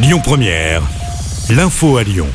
Lyon Première, l'info à Lyon.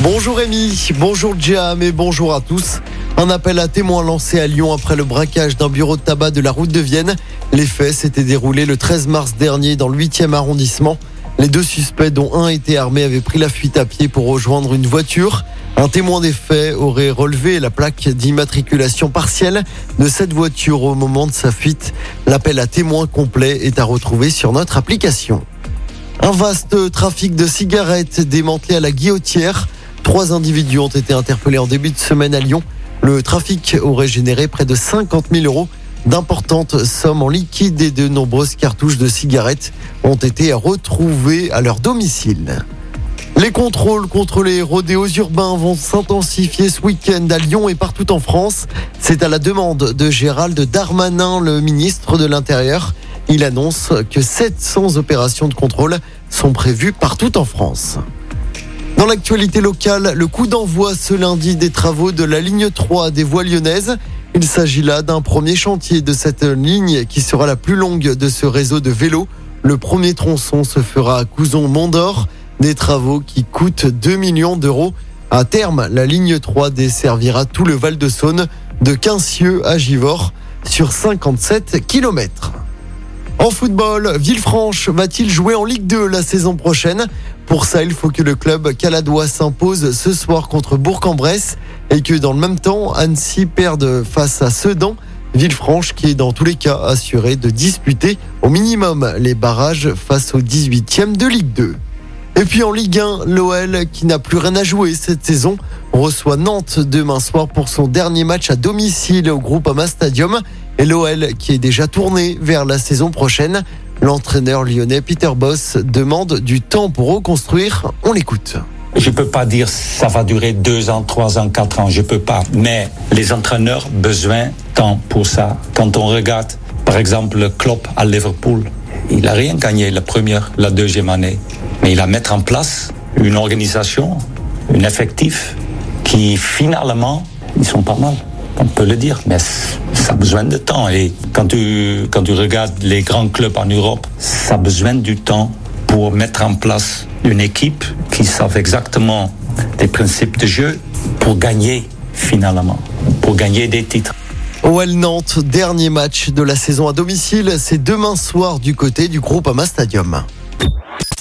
Bonjour Rémi, bonjour Jam et bonjour à tous. Un appel à témoins lancé à Lyon après le braquage d'un bureau de tabac de la route de Vienne. Les faits s'étaient déroulés le 13 mars dernier dans le 8e arrondissement. Les deux suspects, dont un était armé, avaient pris la fuite à pied pour rejoindre une voiture. Un témoin des faits aurait relevé la plaque d'immatriculation partielle de cette voiture au moment de sa fuite. L'appel à témoins complet est à retrouver sur notre application. Un vaste trafic de cigarettes démantelé à la guillotière. Trois individus ont été interpellés en début de semaine à Lyon. Le trafic aurait généré près de 50 000 euros. D'importantes sommes en liquide et de nombreuses cartouches de cigarettes ont été retrouvées à leur domicile. Les contrôles contre les rodéos urbains vont s'intensifier ce week-end à Lyon et partout en France. C'est à la demande de Gérald Darmanin, le ministre de l'Intérieur. Il annonce que 700 opérations de contrôle sont prévues partout en France. Dans l'actualité locale, le coup d'envoi ce lundi des travaux de la ligne 3 des voies lyonnaises. Il s'agit là d'un premier chantier de cette ligne qui sera la plus longue de ce réseau de vélos. Le premier tronçon se fera à Couzon-Mont-d'Or. Des travaux qui coûtent 2 millions d'euros. À terme, la ligne 3 desservira tout le Val-de-Saône de Quincieux à Givors sur 57 kilomètres. En football, Villefranche va-t-il jouer en Ligue 2 la saison prochaine? Pour ça, il faut que le club caladois s'impose ce soir contre Bourg-en-Bresse et que dans le même temps, Annecy perde face à Sedan. Villefranche qui est dans tous les cas assuré de disputer au minimum les barrages face au 18e de Ligue 2. Et puis en Ligue 1, l'OL, qui n'a plus rien à jouer cette saison, reçoit Nantes demain soir pour son dernier match à domicile au Groupama Stadium. Et l'OL, qui est déjà tourné vers la saison prochaine, l'entraîneur lyonnais Peter Boss demande du temps pour reconstruire. On l'écoute. Je peux pas dire ça va durer deux ans, trois ans, quatre ans. Je peux pas. Mais les entraîneurs besoin de temps pour ça. Quand on regarde, par exemple, Klopp à Liverpool, il a rien gagné la première, la deuxième année. Mais il a mettre en place une organisation, un effectif qui finalement, ils sont pas mal. On peut le dire, mais ça a besoin de temps. Et quand tu, quand tu regardes les grands clubs en Europe, ça a besoin du temps pour mettre en place une équipe qui savent exactement les principes de jeu pour gagner finalement, pour gagner des titres. OL Nantes, dernier match de la saison à domicile, c'est demain soir du côté du groupe Ama Stadium.